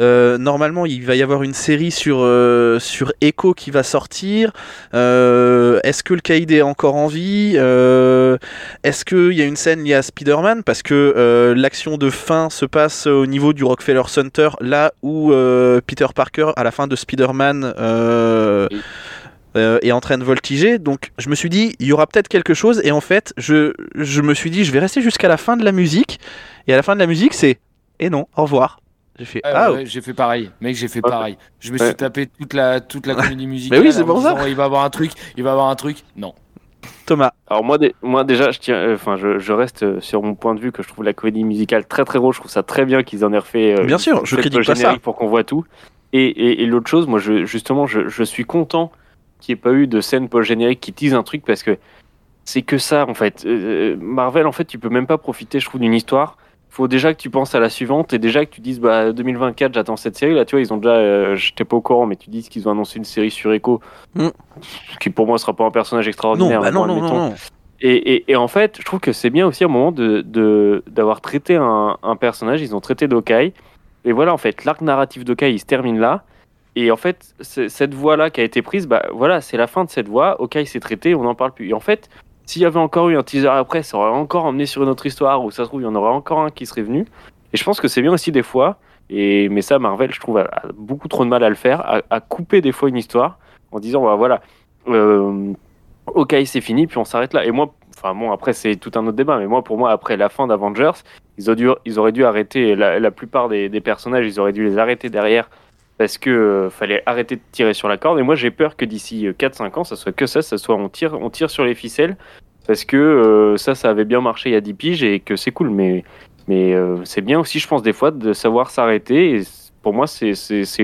Euh, normalement, il va y avoir une série sur euh, sur Echo qui va sortir. Euh, Est-ce que le Kaïd est encore en vie? Est-ce qu'il y a une scène liée à Spider-Man? Parce que l'action de fin se passe au niveau du Rockefeller Center, là où Peter Parker, à la fin de Spider-Man, est en train de voltiger. Donc je me suis dit, il y aura peut-être quelque chose. Et en fait, je, je me suis dit, je vais rester jusqu'à la fin de la musique. Et à la fin de la musique, c'est et non, au revoir. J'ai fait ah ouais, j'ai fait pareil, mec, j'ai fait pareil. Je me Ouais. suis tapé toute la toute la comédie musicale. oui, c'est pour ça. disant, Il va avoir un truc, il va avoir un truc. Non. Thomas. Alors moi, moi déjà, je tiens, euh, enfin, je, je reste euh, sur mon point de vue que je trouve la comédie musicale très très drôle. Je trouve ça très bien qu'ils en aient refait. euh, Bien sûr, je critique pas ça. générique pour qu'on voit tout. Et, et, et l'autre chose, moi, je, justement, je, je suis content qu'il n'y ait pas eu de scène post générique qui tease un truc parce que c'est que ça en fait. Euh, Marvel, en fait, tu peux même pas profiter, je trouve, d'une histoire. Faut déjà que tu penses à la suivante et déjà que tu dises bah 2024 j'attends cette série là tu vois ils ont déjà euh, j'étais pas au courant mais tu dis qu'ils ont annoncé une série sur Echo Mm. qui pour moi sera pas un personnage Non, extraordinaire bah mais non, non, non, non. Et, et, et en fait, je trouve que c'est bien aussi un moment de d'avoir traité un, un personnage. Ils ont traité d'Okai. Et voilà, en fait, l'arc narratif d'Okai, il se termine là. Et en fait, cette voie-là qui a été prise, bah voilà, c'est la fin de cette voie. Okai s'est traité, on n'en parle plus. Et en fait, s'il y avait encore eu un teaser après, ça aurait encore emmené sur une autre histoire, ou ça se trouve, il y en aurait encore un qui serait venu. Et je pense que c'est bien aussi des fois, et, mais ça, Marvel, je trouve, a, beaucoup trop de mal à le faire, à, couper des fois une histoire en disant, bah voilà, euh, ok, c'est fini, puis on s'arrête là. Et moi, enfin bon, après, c'est tout un autre débat, mais moi, pour moi, après la fin d'Avengers, ils, auraient dû- arrêter la, plupart des personnages, ils auraient dû les arrêter derrière parce que euh, fallait arrêter de tirer sur la corde. Et moi, j'ai peur que d'ici euh, 4-5 ans, ça soit que ça, ça soit on tire, on tire sur les ficelles parce que euh, ça, ça avait bien marché il y a 10 piges et que c'est cool, mais, mais euh, c'est bien aussi, je pense, des fois, de savoir s'arrêter. Pour moi, c'est-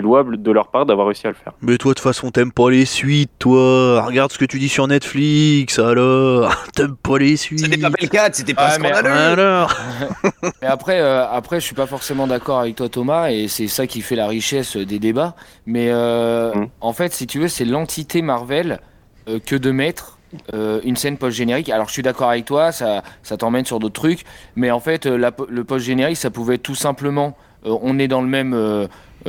louable de leur part d'avoir réussi à le faire. Mais toi, de toute façon, t'aimes pas les suites, toi. Regarde ce que tu dis sur Netflix, alors. t'aimes pas les suites. C'était pas Belkat, c'était pas Ah, mais- scandaleux. Alors. Mais après, euh, après, je suis pas forcément d'accord avec toi, Thomas, et c'est ça qui fait la richesse des débats. Mais euh, Mm. en fait, si tu veux, c'est l'entité Marvel euh, que de mettre euh, une scène post-générique. Alors, je suis d'accord avec toi, ça, ça t'emmène sur d'autres trucs, mais en fait, euh, la le post-générique, ça pouvait tout simplement, euh, on est dans le même. euh,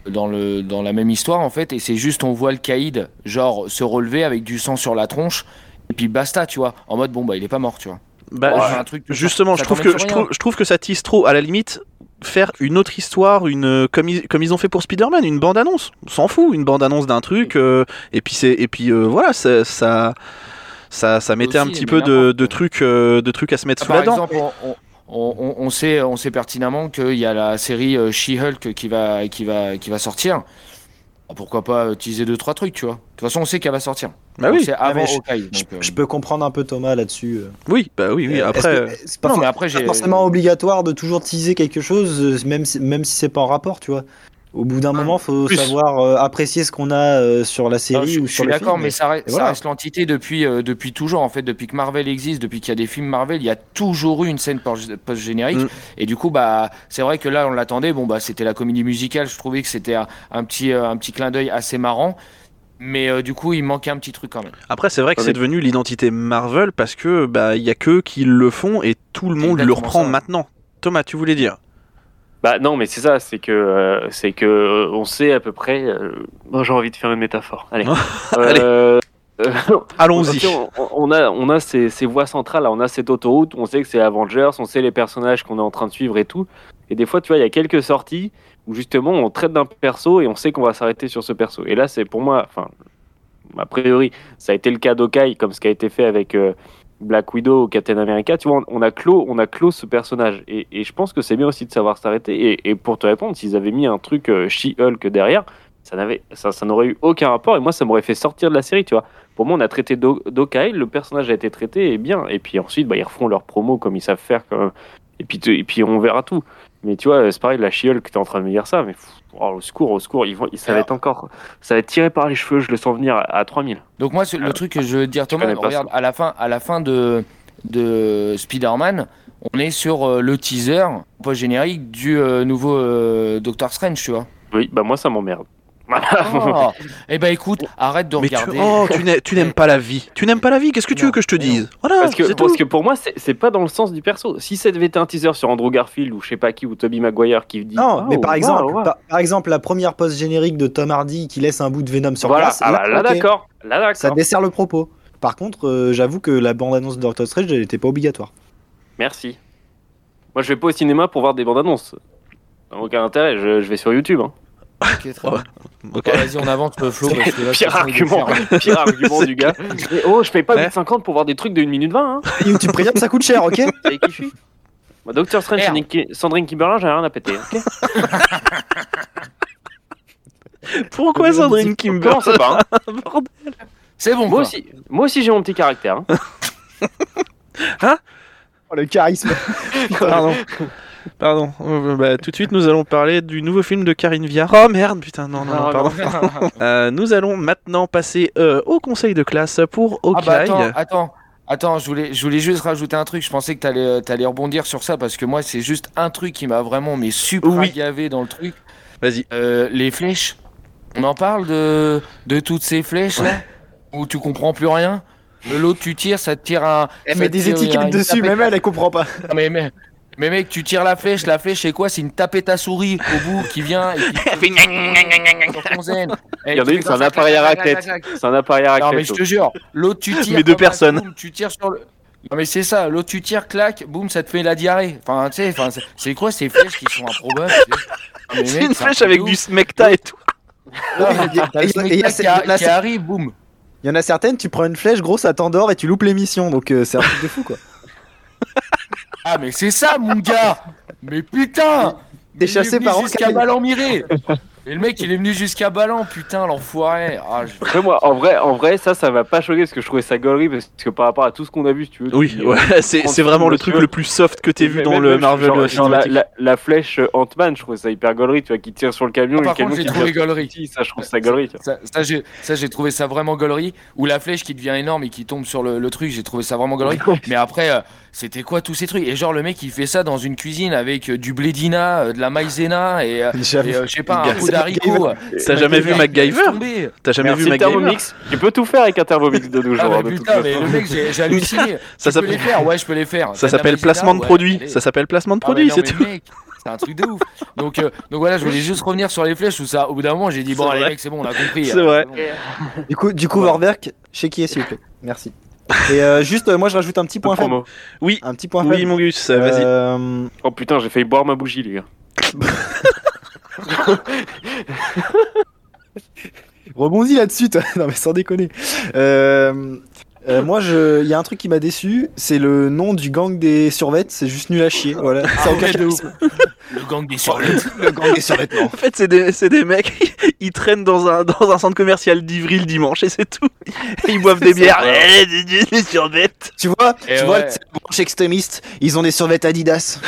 dans, le, dans la même histoire en fait et c'est juste on voit le caïd genre se relever avec du sang sur la tronche et puis basta tu vois en mode bon bah il est pas mort tu vois Bah, un truc- justement, ça je trouve, que, je, trouve, je trouve que ça tisse trop. À la limite, faire une autre histoire, une, comme, ils, comme ils ont fait pour Spider-Man, une bande-annonce. On s'en fout, une bande-annonce d'un truc. euh, et puis, c'est, et puis euh, voilà, ça, ça, ça, ça mettait un petit peu de, de, trucs, euh, de trucs à se mettre Ah, sous la dent. on, on- on- on sait, on sait pertinemment qu'il y a la série euh, She-Hulk qui va, qui, va, qui va sortir. Ah, Pourquoi pas utiliser deux trois trucs, tu vois. De toute façon, on sait qu'elle va sortir. Bah Donc, oui, C'est avant je- Hawkeye. Je, donc, euh, je peux comprendre un peu Thomas là-dessus. euh. oui, bah oui, oui. Euh, Après, euh, c'est pas, Non, for- mais après, pas j'ai- forcément obligatoire de toujours teaser quelque chose, euh, même si, même si c'est pas en rapport, tu vois. Au bout d'un moment, faut plus. savoir euh, apprécier ce qu'on a euh, sur la non, série je, ou je sur suis le d'accord, film. mais ça reste, voilà. l'entité depuis, euh, depuis toujours. En fait, depuis que Marvel existe, depuis qu'il y a des films Marvel, il y a toujours eu une scène post- post-générique. Mm. Et du coup, bah, c'est vrai que là, on l'attendait. Bon, bah, c'était la comédie musicale. Je trouvais que c'était un, un petit, euh, un petit clin d'œil assez marrant. Mais euh, du coup, il manquait un petit truc quand même. après c'est vrai que Ouais, c'est devenu l'identité Marvel parce que bah il y a que qui le font et tout le monde le reprend ça. maintenant. Thomas, tu voulais dire? Bah non, mais c'est ça, c'est que euh, c'est que euh, on sait à peu près. euh, bon, j'ai envie de faire une métaphore. Allez. Allez. Euh, Allons-y. on, on a on a ces, ces voies centrales, on a cette autoroute, on sait que c'est Avengers, on sait les personnages qu'on est en train de suivre et tout. Et des fois, tu vois, il y a quelques sorties où justement on traite d'un perso et on sait qu'on va s'arrêter sur ce perso. Et là, c'est pour moi, enfin, a priori, ça a été le cas d'Okai, comme ce qui a été fait avec Black Widow ou Captain America. Tu vois, on, a clos, on a clos ce personnage. Et, je pense que c'est bien aussi de savoir s'arrêter. Et, pour te répondre, s'ils avaient mis un truc euh, She-Hulk derrière, ça ça, n'aurait eu aucun rapport. Et moi, ça m'aurait fait sortir de la série, tu vois. Pour moi, on a traité d'O- d'Okai, le personnage a été traité et bien. Et puis ensuite, bah, ils refont leur promo comme ils savent faire. Et puis, et puis on verra tout. Mais tu vois, c'est pareil, la chiole que t'es en train de me dire ça, mais oh, au secours, au secours, ils vont, ça va être encore, ça va être tiré par les cheveux, je le sens venir à, à 3000. Donc moi, le truc que je veux dire, Thomas, regarde, à la fin, à la fin de, de Spider-Man, on est sur euh, le teaser post-générique du euh, nouveau euh, Doctor Strange, tu vois. Oui, bah moi ça m'emmerde. Oh. Eh ben écoute, arrête de Mais regarder. oh, tu n'ai- tu n'aimes pas la vie. Tu n'aimes pas la vie. Qu'est-ce que tu Non, veux que je te non. dise Voilà, Parce que, parce tout. que pour moi, c'est pas dans le sens du perso. Si ça devait être un teaser sur Andrew Garfield ou je sais pas qui, ou Tobey Maguire qui dit. Non, Oh, mais par waouh, exemple. Par, par exemple, la première post-générique de Tom Hardy qui laisse un bout de Venom sur Voilà, place, ah bah, là, d'accord. Là d'accord. ça dessert le propos. Par contre, euh, j'avoue que la bande-annonce de Doctor Strange, elle n'était pas obligatoire. Merci. Moi je vais pas au cinéma pour voir des bandes annonces. Aucun intérêt, je, je vais sur YouTube. Hein. Ok, très bien. Ok. Bon, Vas-y, on avance le flow. parce que là, Pire argument, pire argument du gars. Mais oh, je paye pas Ouais. 8,50 pour voir des trucs de 1 minute 20. Hein. YouTube Premium, ça coûte cher, ok Savez qui je suis Moi, Doctor Strange, Merde. Sandrine- Sandrine Kimberlin, j'ai rien à péter. ok Pourquoi Sandrine Kimber Comment c'est pas hein Bordel. C'est bon. Moi quoi. aussi, moi aussi j'ai mon petit caractère. hein. Oh, Le charisme. Pardon. Pardon. Euh, bah, tout de suite, nous allons parler du nouveau film de Karine Viard. Oh merde, putain, non, non, non, Ah, pardon. Euh, nous allons maintenant passer euh, au conseil de classe pour Ah bah Hawkeye. attends, attends, attends, je voulais, je voulais juste rajouter un truc. Je pensais que t'allais, allais rebondir sur ça parce que moi, c'est juste un truc qui m'a vraiment mais super Oui. gavé dans le truc. Vas-y. Euh, les flèches. On en parle de, de toutes ces flèches là? Où tu comprends plus rien? De L'autre, tu tires, ça te tire un. Elle met des tire étiquettes dessus, même elle, elle comprend pas. Non, mais, mais, mais mec, tu tires la flèche. La flèche, c'est quoi? C'est une tapette à souris au bout qui vient et qui sur ton zen. Et Il y en a une, c'est un appareil à raclette. C'est un appareil à Non mais je te jure, l'autre tu tires. Mais deux personnes. tu tires sur le. Non mais c'est ça, l'autre tu tires, clac, boum, ça te fait la diarrhée. Enfin, tu sais, enfin, c'est- quoi ces flèches qui sont improbables C'est une un flèche avec du smecta et tout. Qui, arrive, boum. Il y en a certaines, tu prends une flèche, gros, ça t'endort et tu loupes l'émission. Donc euh, c'est un truc de fou, quoi. Ah mais c'est ça mon gars Mais putain T'es chassé par jusqu'à Hawkeye. Ballan-Miré Et le mec il est venu jusqu'à Ballan, putain l'enfoiré Ah, je- Après moi, en vrai, en vrai, ça, ça m'a pas choqué parce que je trouvais ça gaulerie parce que par rapport à tout ce qu'on a vu, si tu veux. Oui, ouais, euh, c'est 30 c'est vraiment le truc le plus soft que t'aies vu dans même- le Marvel genre, genre la, la, la flèche euh, Ant-Man, je trouvais ça hyper gaulerie, tu vois, qui tire sur le camion, Ah, par le camion contre, j'ai qui trouvé gaulerie. petit, Ça, je trouve ça gaulerie, tu vois. Ça, ça, j'ai, ça, j'ai trouvé ça vraiment gaulerie. Ou la flèche qui devient énorme et qui tombe sur le, le truc, j'ai trouvé ça vraiment gaulerie. Mais après, euh, c'était quoi tous ces trucs? Et genre, le mec, il fait ça dans une cuisine avec euh, du blédina, euh, de la maïzena et, euh, euh, je sais pas, un c'est d'haricots. T'as jamais vu MacGyver? T'as jamais vu MacGyver? Thermomix. Tu peux tout faire avec un Thermomix de nos Ah, jours. mais hein, de toute putain, mais le mec, j'ai, halluciné. Ça s'appelle- les faire? Ouais, je peux les faire. Ça s'appelle placement de produit. Ça s'appelle placement de Ah, produit, c'est tout. C'est un truc de ouf. Donc, euh, donc voilà, je voulais juste revenir sur les flèches. Où ça, au bout d'un moment, j'ai dit bon, C'est allez, vrai. mec, c'est bon, on a compris. C'est vrai. bon. Du coup, du coup. Vorwerk, chez qui est, s'il vous plaît? Merci. Et euh, juste, euh, moi, je rajoute un petit point faible. Promo. Oui, Un petit point oui, faible. mon Gus, euh, vas-y. Euh, Oh putain, j'ai failli boire ma bougie, les gars. Rebondis là-dessus, toi. non mais sans déconner. Euh, euh, moi, je, il y a un truc qui m'a déçu, c'est le nom du gang des survettes. C'est juste nul à chier. Voilà. Ça Ah aucun ouais, de ouf. charisme. Le gang des survettes. le gang des survêtements. En fait, c'est des, c'est des mecs, ils traînent dans un, dans un centre commercial d'Ivry le dimanche et c'est tout. Et ils boivent des bières. Eh, des- des- des survettes. Tu vois, Et tu vois, ouais. c'est la branche extrémiste. Ils ont des survêtes Adidas.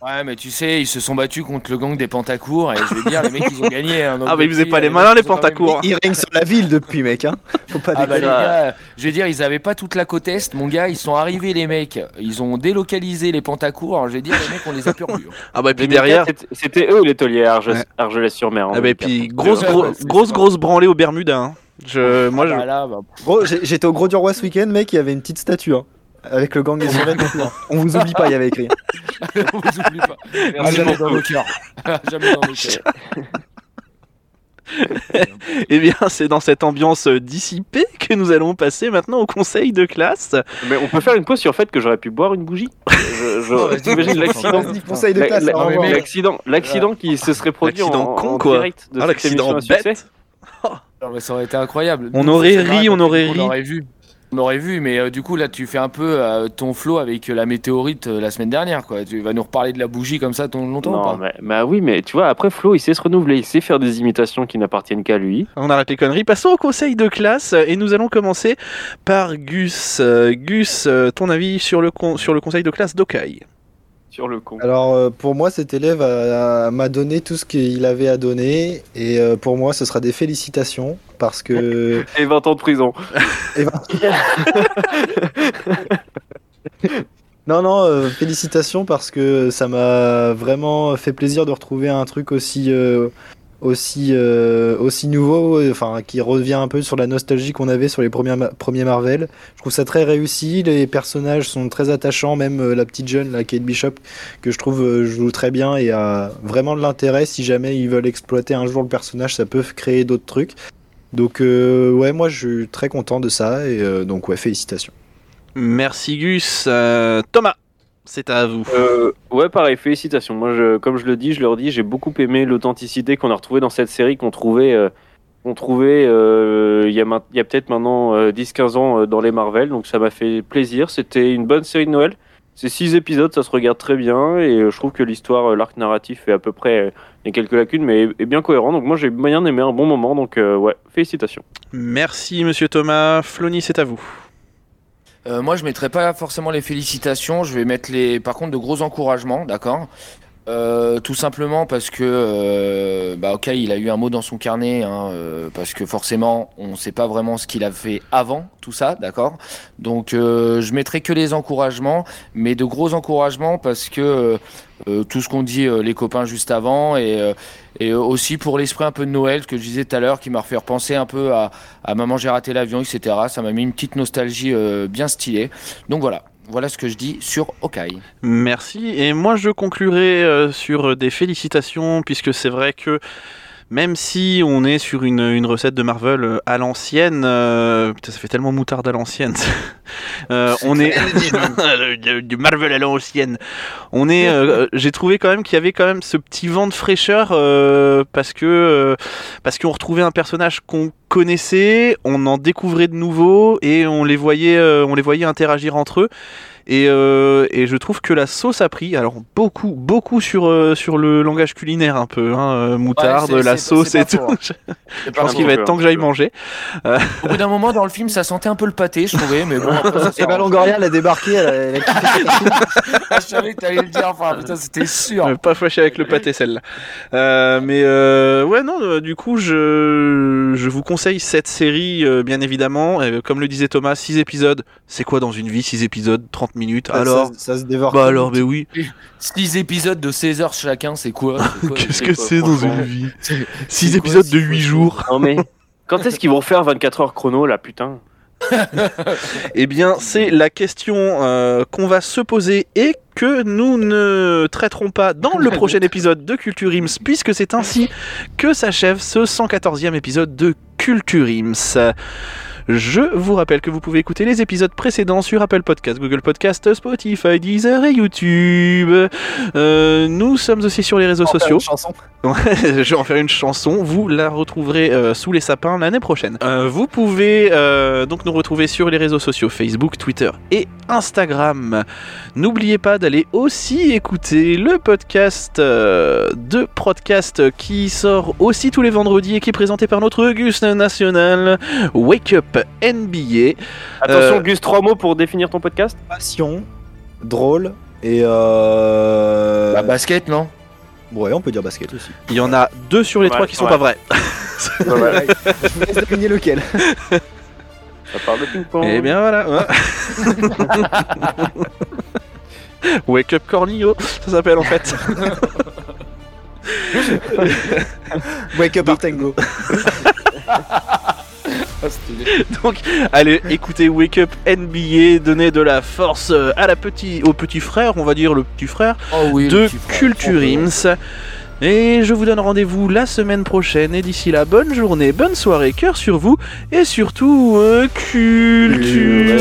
Ouais, mais tu sais, ils se sont battus contre le gang des Pentacours et je vais dire, les mecs, ils ont gagné. hein, donc Ah, bah, ils faisaient pas euh, les malins, les Pentacours. Ils règnent sur la ville depuis, mec. Hein. Faut pas Ah bah les gars, je veux dire, ils avaient pas toute la côte est, mon gars, ils sont arrivés les mecs, ils ont délocalisé les Pentacours, alors je vais dire, les mecs, on les a perdus. hein. Ah bah, et puis 2004, derrière. c'était- eux les tauliers Arge- Ouais. Argelès-sur-Mer. hein, Ah bah, et 2004. puis grosse, Ouais, gros- ouais, c'est grosse, ça. grosse branlée au Bermuda. hein. Je, moi, je, Ah bah là, bah, Gros, j'ai- j'étais au Gros du Roi ce week-end, mec. Il y avait une petite statue. hein, avec le gang des survêtements. On vous oublie pas, il y avait écrit. on vous oublie pas. Merci jamais dans cœurs. À jamais dans nos cœurs. eh bien, c'est dans cette ambiance dissipée que nous allons passer maintenant au conseil de classe. Mais on peut faire une pause sur le fait que j'aurais pu boire une bougie. L'accident L'accident, qui se serait produit en, L'accident con, en quoi. direct de Ah, cette l'accident émission à succès. bête. Non, mais ça aurait été incroyable. On Nous, aurait ri, on aurait on ri. aurait vu. On aurait vu, mais euh, du coup, là, tu fais un peu euh, ton flow avec euh, la météorite euh, la semaine dernière, quoi. Tu vas nous reparler de la bougie comme ça ton- longtemps ou Non, pas mais, bah oui, mais tu vois, après Flo, il sait se renouveler, il sait faire des imitations qui n'appartiennent qu'à lui. On arrête les conneries. Passons au conseil de classe et nous allons commencer par Gus. Euh, Gus, euh, ton avis sur le, con- sur le conseil de classe d'Okai Sur le con. Alors euh, pour moi, cet élève m'a donné tout ce qu'il avait à donner et euh, pour moi, ce sera des félicitations parce que Et 20 ans de prison. Et non non, euh, félicitations parce que ça m'a vraiment fait plaisir de retrouver un truc aussi euh, aussi euh, aussi nouveau, euh, enfin qui revient un peu sur la nostalgie qu'on avait sur les premiers premiers Marvel. Je trouve ça très réussi, les personnages sont très attachants, même euh, la petite jeune, la Kate Bishop, que je trouve euh, joue très bien et a vraiment de l'intérêt. Si jamais ils veulent exploiter un jour le personnage, ça peut créer d'autres trucs. Donc euh, ouais, moi je suis très content de ça et donc ouais, félicitations. Merci Gus. Thomas, c'est à vous. Euh, ouais, pareil, félicitations. Moi, je, comme je le dis, je leur dis, j'ai beaucoup aimé l'authenticité qu'on a retrouvée dans cette série, qu'on trouvait, euh, qu'on trouvait euh, il y a, peut-être maintenant euh, 10-15 ans dans les Marvel. Donc ça m'a fait plaisir. C'était une bonne série de Noël. C'est six épisodes, ça se regarde très bien et je trouve que l'histoire, l'arc narratif est à peu près, il y a quelques lacunes, mais est, bien cohérent. Donc moi, j'ai moyen d'aimer un bon moment. Donc ouais, félicitations. Merci Monsieur Thomas. Flony, c'est à vous. Euh, moi, je mettrai pas forcément les félicitations. Je vais mettre les, par contre, de gros encouragements, d'accord? Euh, tout simplement parce que, euh, bah, ok, il a eu un mot dans son carnet, hein, euh, parce que forcément, on ne sait pas vraiment ce qu'il a fait avant tout ça, d'accord? Donc, euh, je mettrai que les encouragements, mais de gros encouragements parce que euh, tout ce qu'on dit les copains juste avant et et aussi pour l'esprit un peu de Noël, ce que je disais tout à l'heure, qui m'a refait repenser un peu à, à Maman j'ai raté l'avion, etc. Ça m'a mis une petite nostalgie bien stylée. Donc voilà, voilà ce que je dis sur Hawkeye. Merci. Et moi, je conclurai euh, sur des félicitations, puisque c'est vrai que même si on est sur une, une recette de Marvel euh, à l'ancienne, euh, putain, ça fait tellement moutarde à l'ancienne. Euh, on est du- Marvel à l'ancienne. On est, euh, j'ai trouvé quand même qu'il y avait quand même ce petit vent de fraîcheur parce que parce qu'on retrouvait un personnage qu'on connaissait, on en découvrait de nouveaux et on les voyait, on les voyait interagir entre eux. Et, euh, et je trouve que la sauce a pris, alors beaucoup, beaucoup sur, euh, sur le langage culinaire un peu, hein, euh, moutarde, Ouais, la sauce et tout. hein. Je pense qu'il va être temps que j'aille manger. Au bout d'un moment dans le film, ça sentait un peu le pâté, je trouvais, mais bon. après, ça Et s'arrange. bah Longoria elle a débarqué, elle a, elle a je savais que t'allais le dire, enfin putain, c'était sûr. Euh, pas fâché avec le pâté celle-là. Euh, mais euh, ouais non, euh, du coup je, je vous conseille cette série euh, bien évidemment. Euh, comme le disait Thomas, 6 épisodes. C'est quoi dans une vie 6 épisodes, 30 minutes? Ça- Alors? ça, ça se dévore. Bah alors mais oui. 6 épisodes de 16 heures chacun, c'est quoi, Qu'est-ce c'est que c'est dans une vie? C'est- 6 c'est quoi, épisodes de quoi, 8 c'est jours. Non mais quand est-ce qu'ils vont faire 24 heures chrono là, putain? Eh bien, c'est la question euh, qu'on va se poser et que nous ne traiterons pas dans le prochain épisode de Culture Ims, puisque c'est ainsi que s'achève ce 114e épisode de Culture Ims. Je vous rappelle que vous pouvez écouter les épisodes précédents sur Apple Podcast, Google Podcast, Spotify, Deezer et YouTube. Euh, nous sommes aussi sur les réseaux sociaux. une chanson. Je vais en faire une chanson. Vous la retrouverez euh, sous les sapins l'année prochaine. Euh, vous pouvez euh, donc nous retrouver sur les réseaux sociaux Facebook, Twitter et Instagram. N'oubliez pas d'aller aussi écouter le podcast euh, de Podcast qui sort aussi tous les vendredis et qui est présenté par notre Auguste National Wake Up NBA. Attention, Euh, Gus, trois mots pour définir ton podcast Passion, drôle et euh... Bah, basket, non? Ouais, on peut dire basket aussi. Il y en a deux sur les Ouais, trois qui sont ouais. pas vrais. Je vous laisse deviner lequel. Ça parle de ping-pong. Et Eh bien voilà. ouais. Wake up Cornillo, ça s'appelle en fait. Wake up Artengo. Donc allez écoutez Wake Up NBA, donnez de la force euh, à la petit, au petit frère, on va dire le petit frère Oh oui, de petit frère. Culture Ims. Et je vous donne rendez-vous la semaine prochaine. Et d'ici là, bonne journée, bonne soirée, cœur sur vous. Et surtout, euh, culturez-vous.